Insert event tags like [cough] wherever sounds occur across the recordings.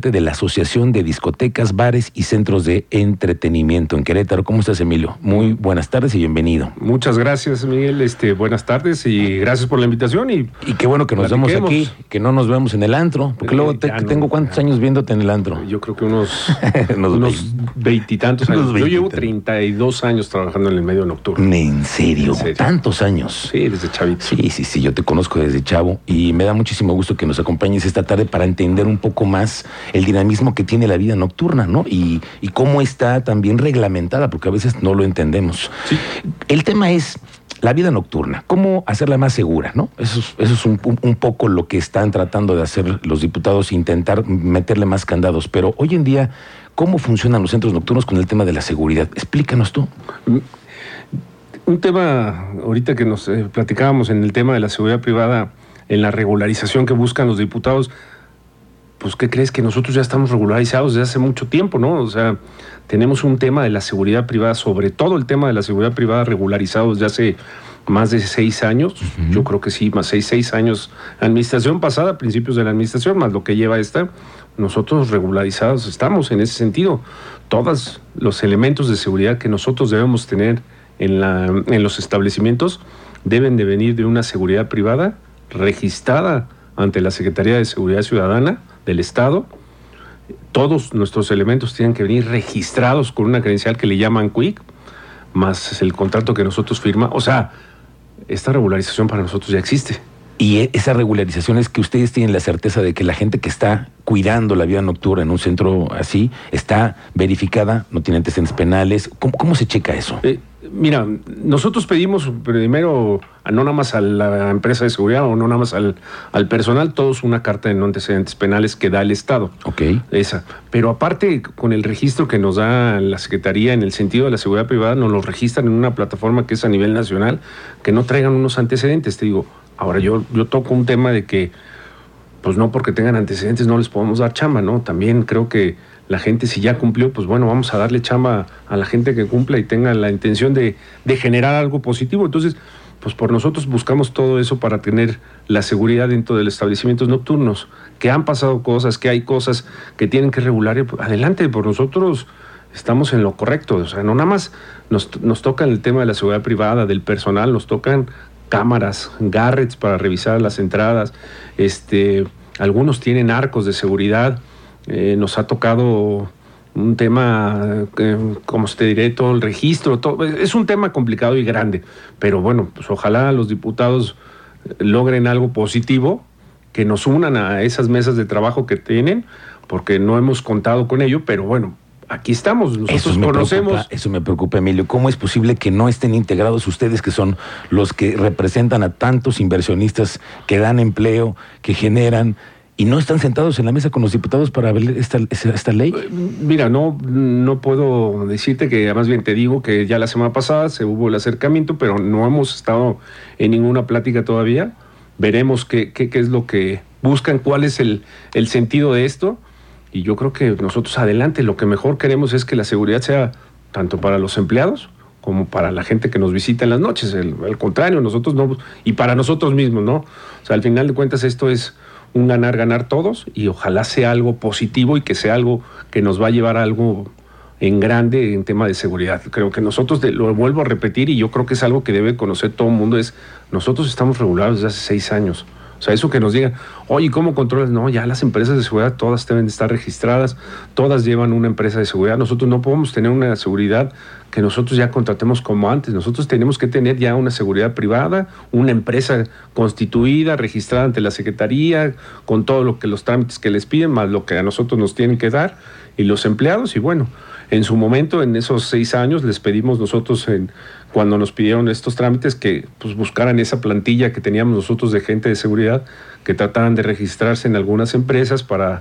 de la Asociación de Discotecas, Bares y Centros de Entretenimiento en Querétaro. ¿Cómo estás, Emilio? Muy buenas tardes y bienvenido. Muchas gracias, Miguel. Este, buenas tardes y gracias por la invitación. Y, y qué bueno que nos vemos aquí, que no nos vemos en el antro, porque luego te, tengo cuántos años viéndote en el antro. Yo creo que unos, [laughs] unos veintitantos años. Yo llevo 32 años trabajando en el medio nocturno. ¿En serio? ¿En serio? ¿Tantos años? Sí, desde chavito. Sí, sí, sí, yo te conozco desde chavo y me da muchísimo gusto que nos acompañes esta tarde para entender un poco más el dinamismo que tiene la vida nocturna, ¿no? Y, cómo está también reglamentada, porque a veces no lo entendemos. El tema es la vida nocturna, cómo hacerla más segura, ¿no? Eso es, eso es un, poco lo que están tratando de hacer los diputados, intentar meterle más candados. Pero hoy en día, ¿cómo funcionan los centros nocturnos con el tema de la seguridad? Explícanos tú. Mm, un tema, ahorita que nos eh, platicábamos en el tema de la seguridad privada, en la regularización que buscan los diputados, pues ¿qué crees que nosotros ya estamos regularizados desde hace mucho tiempo, ¿no? O sea, tenemos un tema de la seguridad privada, sobre todo el tema de la seguridad privada regularizado desde hace más de seis años, yo creo que sí, más seis, seis años, administración pasada, principios de la administración, más lo que lleva esta, nosotros regularizados estamos en ese sentido. Todos los elementos de seguridad que nosotros debemos tener en, la, en los establecimientos deben de venir de una seguridad privada registrada ante la Secretaría de Seguridad Ciudadana del Estado. Todos nuestros elementos tienen que venir registrados con una credencial que le llaman Quick, más el contrato que nosotros firmamos. O sea, esta regularización para nosotros ya existe. Y e, esa regularización es que ustedes tienen la certeza de que la gente que está cuidando la vida nocturna en un centro así está verificada, no tiene antecedentes penales. ¿Cómo, se checa eso? Eh, Mira, nosotros pedimos primero, no nada más a la empresa de seguridad o no nada más al, personal, todos una carta de no antecedentes penales que da el Estado. Ok. Esa. Pero aparte, con el registro que nos da la Secretaría en el sentido de la seguridad privada, nos lo registran en una plataforma que es a nivel nacional, que no traigan unos antecedentes. Te digo, ahora yo, yo toco un tema de que, pues no porque tengan antecedentes no les podemos dar chamba, ¿no? También creo que la gente si ya cumplió, pues bueno, vamos a darle chamba a la gente que cumpla y tenga la intención de, generar algo positivo. Entonces, pues por nosotros buscamos todo eso para tener la seguridad dentro de los establecimientos nocturnos, que han pasado cosas, que hay cosas que tienen que regular. Adelante, por nosotros estamos en lo correcto. O sea, no nada más nos, nos toca el tema de la seguridad privada, del personal, nos tocan cámaras, garrets para revisar las entradas, este, algunos tienen arcos de seguridad. Eh, nos ha tocado un tema, eh, como te diré, todo el registro, todo, es un tema complicado y grande, pero bueno, pues ojalá los diputados logren algo positivo, que nos unan a esas mesas de trabajo que tienen, porque no hemos contado con ello, pero bueno, aquí estamos, nosotros conocemos. eso me preocupa, Emilio. ¿Cómo es posible que no estén integrados ustedes, que son los que representan a tantos inversionistas que dan empleo, que generan y no están sentados en la mesa con los diputados para ver esta, esta ley? Eh, mira, no, no puedo decirte que, más bien te digo que ya la semana pasada se hubo el acercamiento, pero no hemos estado en ninguna plática todavía. Veremos qué, qué, qué es lo que buscan, cuál es el, el sentido de esto. Y yo creo que nosotros adelante lo que mejor queremos es que la seguridad sea tanto para los empleados como para la gente que nos visita en las noches. al contrario, nosotros no, y para nosotros mismos, ¿no? O sea, al final de cuentas esto es un ganar, ganar todos y ojalá sea algo positivo y que sea algo que nos va a llevar a algo en grande en tema de seguridad. Creo que nosotros, lo vuelvo a repetir y yo creo que es algo que debe conocer todo el mundo, es nosotros estamos regulados desde hace seis años. O sea, eso que nos digan, oye, ¿cómo controlas? No, ya las empresas de seguridad todas deben estar registradas, todas llevan una empresa de seguridad. Nosotros no podemos tener una seguridad que nosotros ya contratemos como antes. Nosotros tenemos que tener ya una seguridad privada, una empresa constituida, registrada ante la Secretaría, con todo lo los trámites que les piden, más lo que a nosotros nos tienen que dar, y los empleados, y bueno, en su momento, en esos seis años, les pedimos nosotros, en, cuando nos pidieron estos trámites, que pues, buscaran esa plantilla que teníamos nosotros de gente de seguridad, que trataran de registrarse en algunas empresas para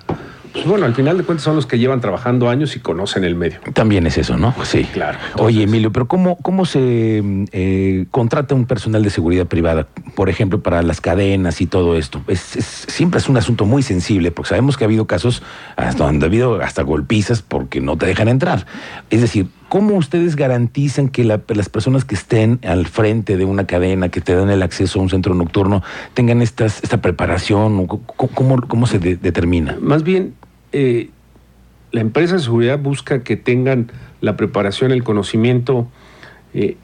pues bueno, al final de cuentas son los que llevan trabajando años y conocen el medio. También es eso, ¿no? Sí. Claro. Oye, Emilio, pero ¿cómo, cómo se eh, contrata un personal de seguridad privada? Por ejemplo, para las cadenas y todo esto. Es, siempre es un asunto muy sensible, porque sabemos que ha habido casos hasta donde ha habido hasta golpizas porque no te dejan entrar. Es decir, ¿Cómo ustedes garantizan que las personas que estén al frente de una cadena, que te dan el acceso a un centro nocturno, tengan estas, esta preparación? ¿Cómo, cómo se determina? Más bien, eh, la empresa de seguridad busca que tengan la preparación, el conocimiento. Eh,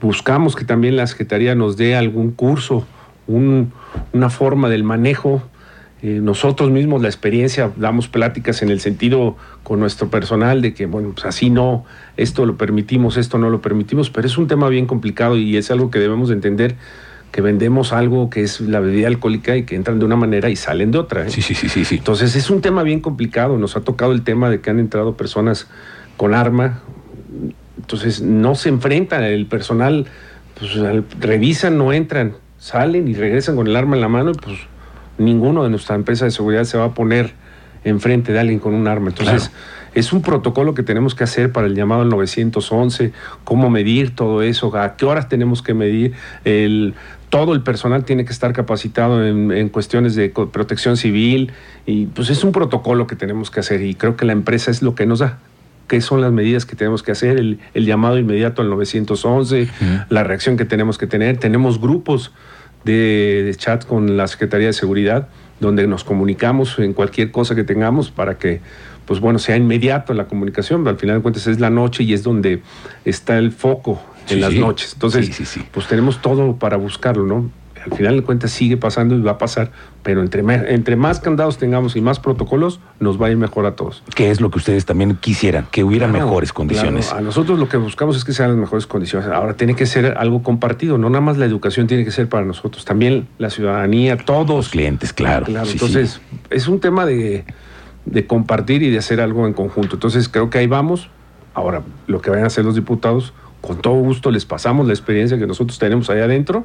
buscamos que también la Secretaría nos dé algún curso, una forma del manejo. Eh, nosotros mismos la experiencia, damos pláticas en el sentido con nuestro personal de que, bueno, pues así no, esto lo permitimos, esto no lo permitimos, pero es un tema bien complicado y es algo que debemos entender que vendemos algo que es la bebida alcohólica y que entran de una manera y salen de otra. ¿eh? Sí, sí, sí, sí, sí. Entonces es un tema bien complicado. Nos ha tocado el tema de que han entrado personas con arma. Entonces no se enfrentan, el personal pues, revisan, no entran, salen y regresan con el arma en la mano y pues ninguno de nuestra empresa de seguridad se va a poner enfrente de alguien con un arma. Entonces, es un protocolo que tenemos que hacer para el llamado al 911, cómo medir todo eso, a qué horas tenemos que medir, el, todo el personal tiene que estar capacitado en, cuestiones de protección civil y pues es un protocolo que tenemos que hacer y creo que la empresa es lo que nos da. Qué son las medidas que tenemos que hacer, el, llamado inmediato al 911, la reacción que tenemos que tener. Tenemos grupos de, de, chat con la Secretaría de Seguridad donde nos comunicamos en cualquier cosa que tengamos para que pues bueno, sea inmediato la comunicación, pero al final de cuentas es la noche y es donde está el foco en las noches. Entonces, pues tenemos todo para buscarlo, ¿no? Al final de cuentas sigue pasando y va a pasar, pero entre, entre más candados tengamos y más protocolos, nos va a ir mejor a todos. ¿Qué es lo que ustedes también quisieran? Que hubiera mejores condiciones. A nosotros lo que buscamos es que sean las mejores condiciones. Ahora tiene que ser algo compartido, no nada más la educación tiene que ser para nosotros, también la ciudadanía, todos. Los clientes, claro. claro. Entonces, es un tema de de compartir y de hacer algo en conjunto. Entonces creo que ahí vamos. Ahora, lo que vayan a hacer los diputados, con todo gusto les pasamos la experiencia que nosotros tenemos ahí adentro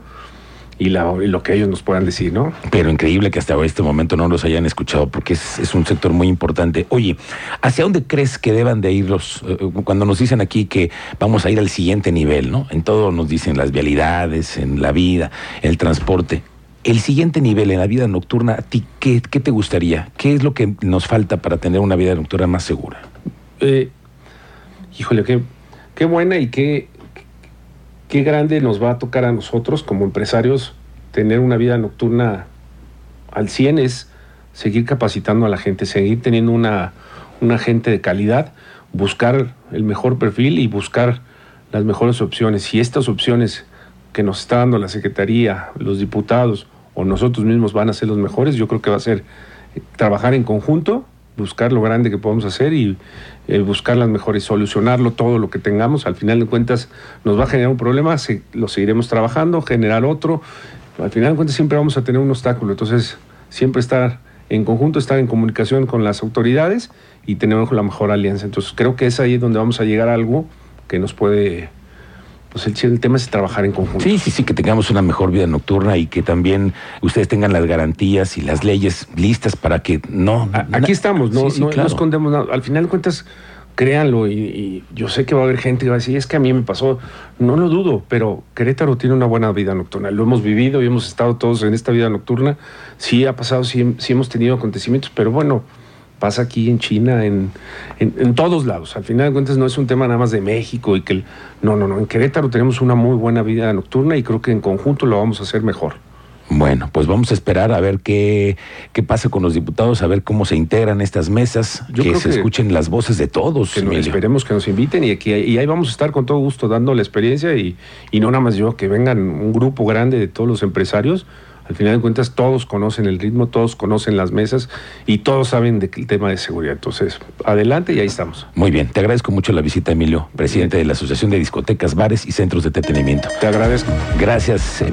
y, lo que ellos nos puedan decir, ¿no? Pero increíble que hasta este momento no los hayan escuchado porque es, un sector muy importante. Oye, ¿hacia dónde crees que deban de ir los, eh, cuando nos dicen aquí que vamos a ir al siguiente nivel, ¿no? En todo nos dicen las vialidades, en la vida, el transporte. El siguiente nivel en la vida nocturna, ¿a ti qué, te gustaría? ¿Qué es lo que nos falta para tener una vida nocturna más segura? Eh, híjole, qué, qué buena y qué, qué grande nos va a tocar a nosotros como empresarios tener una vida nocturna al 100 es seguir capacitando a la gente, seguir teniendo una, una gente de calidad, buscar el mejor perfil y buscar las mejores opciones. Y estas opciones que nos está dando la Secretaría, los diputados, o nosotros mismos van a ser los mejores. Yo creo que va a ser trabajar en conjunto, buscar lo grande que podemos hacer y eh, buscar las mejores, solucionarlo todo lo que tengamos. Al final de cuentas nos va a generar un problema, lo seguiremos trabajando, generar otro. Al final de cuentas siempre vamos a tener un obstáculo. Entonces, siempre estar en conjunto, estar en comunicación con las autoridades y tener la mejor alianza. Entonces, creo que es ahí donde vamos a llegar a algo que nos puede pues el, tema es trabajar en conjunto. Sí, sí, sí, que tengamos una mejor vida nocturna y que también ustedes tengan las garantías y las leyes listas para que no... aquí estamos, no, no, escondemos nada. Al final de cuentas, créanlo, y, yo sé que va a haber gente que va a decir, es que a mí me pasó, no lo dudo, pero Querétaro tiene una buena vida nocturna. Lo hemos vivido y hemos estado todos en esta vida nocturna. Sí ha pasado, sí, sí hemos tenido acontecimientos, pero bueno pasa aquí en China, en, en, todos lados. Al final de cuentas no es un tema nada más de México y que... no, no, no, en Querétaro tenemos una muy buena vida nocturna y creo que en conjunto lo vamos a hacer mejor. Bueno, pues vamos a esperar a ver qué, qué pasa con los diputados, a ver cómo se integran estas mesas, que se escuchen las voces de todos. Que esperemos que nos inviten y, aquí, y ahí vamos a estar con todo gusto dando la experiencia y, y no nada más yo, que vengan un grupo grande de todos los empresarios al final de cuentas, todos conocen el ritmo, todos conocen las mesas y todos saben del tema de seguridad. Entonces, adelante y ahí estamos. Muy bien, te agradezco mucho la visita, Emilio, presidente de la Asociación de Discotecas, Bares y Centros de Entretenimiento. Te agradezco. Gracias, Emilio.